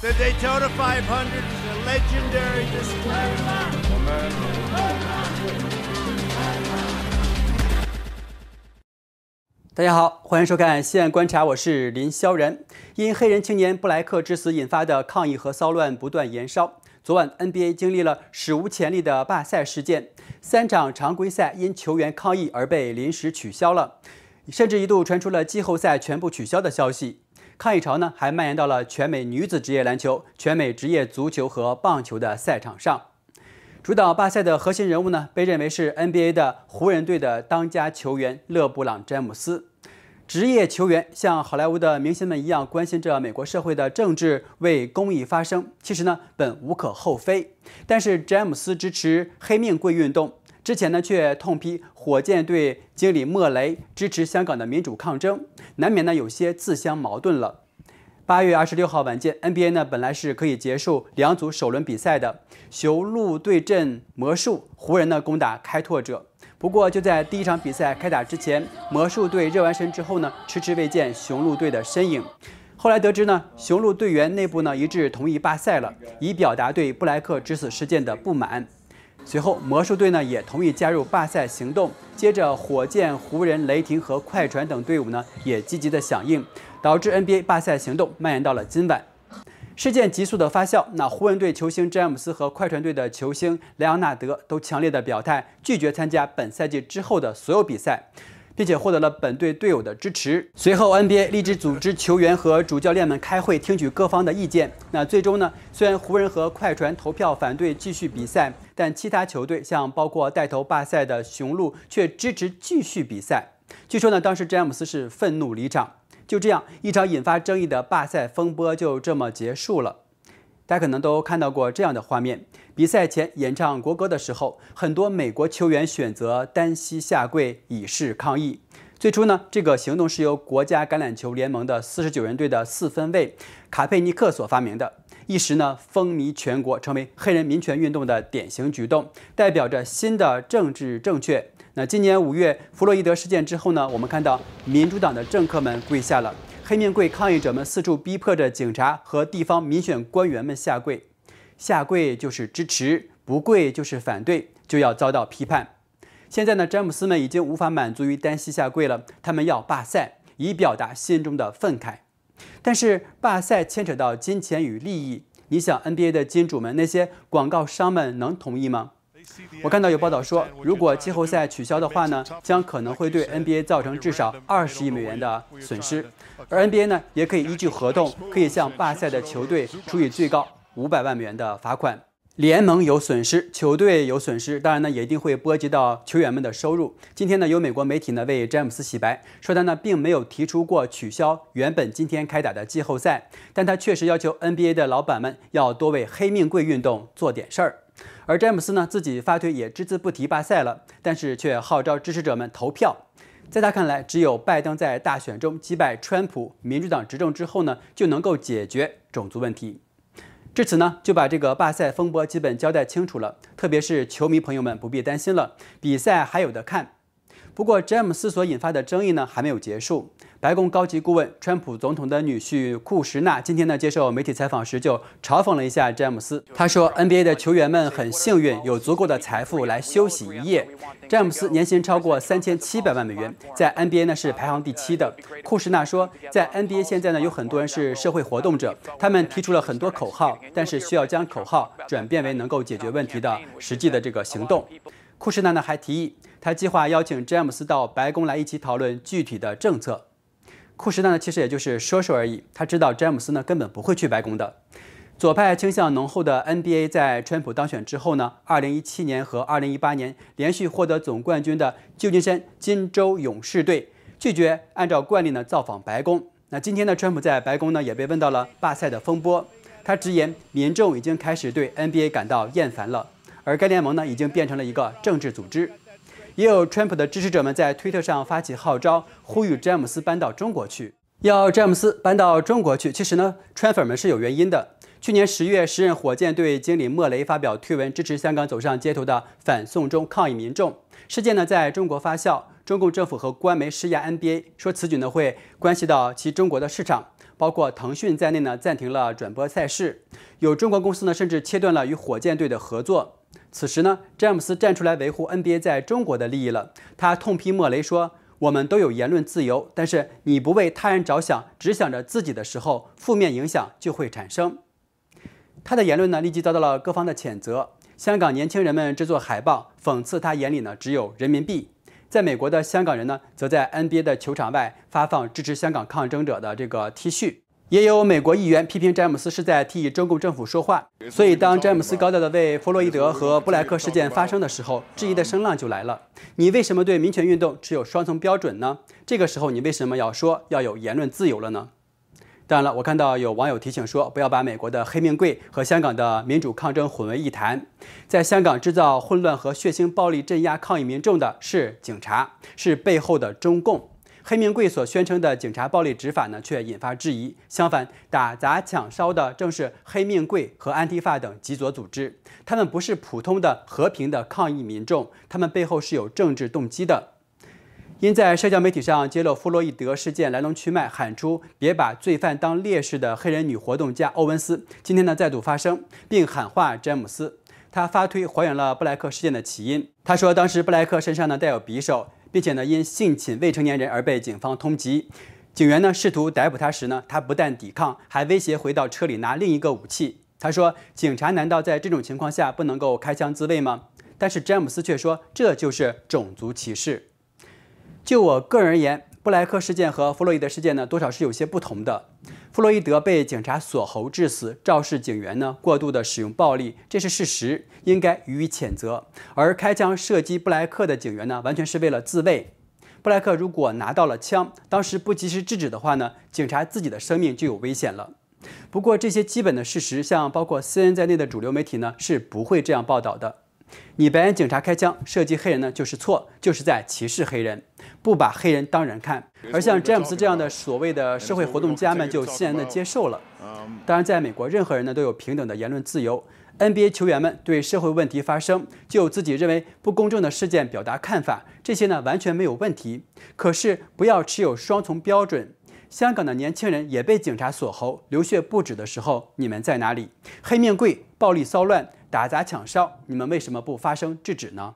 The Daytona 500 is a legendary display. 大家好，欢迎收看《西岸观察》，我是林霄然。因黑人青年布莱克之死引发的抗议和骚乱不断延烧。昨晚 NBA 经历了史无前例的罢赛事件，三场常规赛因球员抗议而被临时取消了，甚至一度传出了季后赛全部取消的消息。抗议潮呢，还蔓延到了全美女子职业篮球、全美职业足球和棒球的赛场上。主导罢赛的核心人物呢，被认为是 NBA 的湖人队的当家球员勒布朗·詹姆斯。职业球员像好莱坞的明星们一样关心着美国社会的政治，为公益发声。其实呢，本无可厚非。但是詹姆斯支持黑命贵运动，之前呢却痛批火箭队经理莫雷支持香港的民主抗争，难免呢有些自相矛盾了。八月二十六号晚间，NBA 呢本来是可以结束两组首轮比赛的，雄鹿对阵魔术，湖人呢攻打开拓者。不过就在第一场比赛开打之前，魔术队热完身之后呢，迟迟未见雄鹿队的身影。后来得知呢，雄鹿队员内部呢一致同意罢赛了，以表达对布莱克之死事件的不满。随后魔术队呢也同意加入罢赛行动。接着火箭、湖人、雷霆和快船等队伍呢也积极的响应。导致 NBA 罢赛行动蔓延到了今晚，事件急速的发酵。那湖人队球星詹姆斯和快船队的球星莱昂纳德都强烈的表态，拒绝参加本赛季之后的所有比赛，并且获得了本队队友的支持。随后，NBA 立即组织球员和主教练们开会，听取各方的意见。那最终呢，虽然湖人和快船投票反对继续比赛，但其他球队像包括带头罢赛的雄鹿却支持继续比赛。据说呢，当时詹姆斯是愤怒离场。就这样，一场引发争议的罢赛风波就这么结束了。大家可能都看到过这样的画面：比赛前演唱国歌的时候，很多美国球员选择单膝下跪以示抗议。最初呢，这个行动是由国家橄榄球联盟的四十九人队的四分卫卡佩尼克所发明的，一时呢风靡全国，成为黑人民权运动的典型举动，代表着新的政治正确。那今年五月弗洛伊德事件之后呢，我们看到民主党的政客们跪下了，黑命贵抗议者们四处逼迫着警察和地方民选官员们下跪，下跪就是支持，不跪就是反对，就要遭到批判。现在呢，詹姆斯们已经无法满足于单膝下跪了，他们要罢赛，以表达心中的愤慨。但是罢赛牵扯到金钱与利益，你想 NBA 的金主们那些广告商们能同意吗？我看到有报道说，如果季后赛取消的话呢，将可能会对 NBA 造成至少二十亿美元的损失，而 NBA 呢，也可以依据合同，可以向罢赛的球队处以最高五百万美元的罚款。联盟有损失，球队有损失，当然呢，也一定会波及到球员们的收入。今天呢，有美国媒体呢为詹姆斯洗白，说他呢并没有提出过取消原本今天开打的季后赛，但他确实要求 NBA 的老板们要多为黑命贵运动做点事儿。而詹姆斯呢，自己发推也只字不提罢赛了，但是却号召支持者们投票。在他看来，只有拜登在大选中击败川普，民主党执政之后呢，就能够解决种族问题。至此呢，就把这个罢赛风波基本交代清楚了。特别是球迷朋友们不必担心了，比赛还有的看。不过，詹姆斯所引发的争议呢，还没有结束。白宫高级顾问、川普总统的女婿库什纳今天呢接受媒体采访时就嘲讽了一下詹姆斯。他说：“NBA 的球员们很幸运，有足够的财富来休息一夜。詹姆斯年薪超过三千七百万美元，在 NBA 呢是排行第七的。”库什纳说：“在 NBA 现在呢有很多人是社会活动者，他们提出了很多口号，但是需要将口号转变为能够解决问题的实际的这个行动。”库什纳呢还提议，他计划邀请詹姆斯到白宫来一起讨论具体的政策。库什纳呢，其实也就是说说而已。他知道詹姆斯呢根本不会去白宫的。左派倾向浓厚的 NBA 在川普当选之后呢，2017年和2018年连续获得总冠军的旧金山金州勇士队拒绝按照惯例呢造访白宫。那今天呢，川普在白宫呢也被问到了罢赛的风波。他直言，民众已经开始对 NBA 感到厌烦了，而该联盟呢已经变成了一个政治组织。也有川普的支持者们在推特上发起号召，呼吁詹姆斯搬到中国去。要詹姆斯搬到中国去，其实呢，川粉们是有原因的。去年十月，时任火箭队经理莫雷发表推文，支持香港走上街头的反送中抗议民众。事件呢，在中国发酵，中共政府和官媒施压 NBA，说此举呢会关系到其中国的市场。包括腾讯在内呢暂停了转播赛事，有中国公司呢甚至切断了与火箭队的合作。此时呢，詹姆斯站出来维护 NBA 在中国的利益了。他痛批莫雷说：“我们都有言论自由，但是你不为他人着想，只想着自己的时候，负面影响就会产生。”他的言论呢，立即遭到了各方的谴责。香港年轻人们制作海报讽刺他眼里呢只有人民币。在美国的香港人呢，则在 NBA 的球场外发放支持香港抗争者的这个 T 恤。也有美国议员批评詹姆斯是在替中共政府说话，所以当詹姆斯高调的为弗洛伊德和布莱克事件发声的时候，质疑的声浪就来了。你为什么对民权运动持有双重标准呢？这个时候你为什么要说要有言论自由了呢？当然了，我看到有网友提醒说，不要把美国的黑命贵和香港的民主抗争混为一谈。在香港制造混乱和血腥暴力镇压抗议民众的是警察，是背后的中共。黑名贵所宣称的警察暴力执法呢，却引发质疑。相反，打砸抢烧的正是黑命贵和安提法等极左组织。他们不是普通的和平的抗议民众，他们背后是有政治动机的。因在社交媒体上揭露弗洛伊德事件来龙去脉，喊出“别把罪犯当烈士”的黑人女活动家欧文斯，今天呢再度发声，并喊话詹姆斯。他发推还原了布莱克事件的起因。他说，当时布莱克身上呢带有匕首。并且呢，因性侵未成年人而被警方通缉。警员呢试图逮捕他时呢，他不但抵抗，还威胁回到车里拿另一个武器。他说：“警察难道在这种情况下不能够开枪自卫吗？”但是詹姆斯却说：“这就是种族歧视。”就我个人而言。布莱克事件和弗洛伊德事件呢，多少是有些不同的。弗洛伊德被警察锁喉致死，肇事警员呢过度的使用暴力，这是事实，应该予以谴责。而开枪射击布莱克的警员呢，完全是为了自卫。布莱克如果拿到了枪，当时不及时制止的话呢，警察自己的生命就有危险了。不过这些基本的事实，像包括 CNN 在内的主流媒体呢，是不会这样报道的。你白人警察开枪射击黑人呢，就是错，就是在歧视黑人，不把黑人当人看。而像詹姆斯这样的所谓的社会活动家们就欣然的接受了。当然，在美国，任何人呢都有平等的言论自由。NBA 球员们对社会问题发声，就自己认为不公正的事件表达看法，这些呢完全没有问题。可是不要持有双重标准。香港的年轻人也被警察锁喉，流血不止的时候，你们在哪里？黑面贵，暴力骚乱。打砸抢烧，你们为什么不发声制止呢？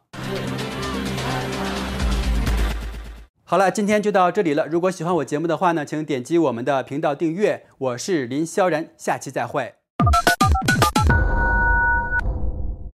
好了，今天就到这里了。如果喜欢我节目的话呢，请点击我们的频道订阅。我是林萧然，下期再会。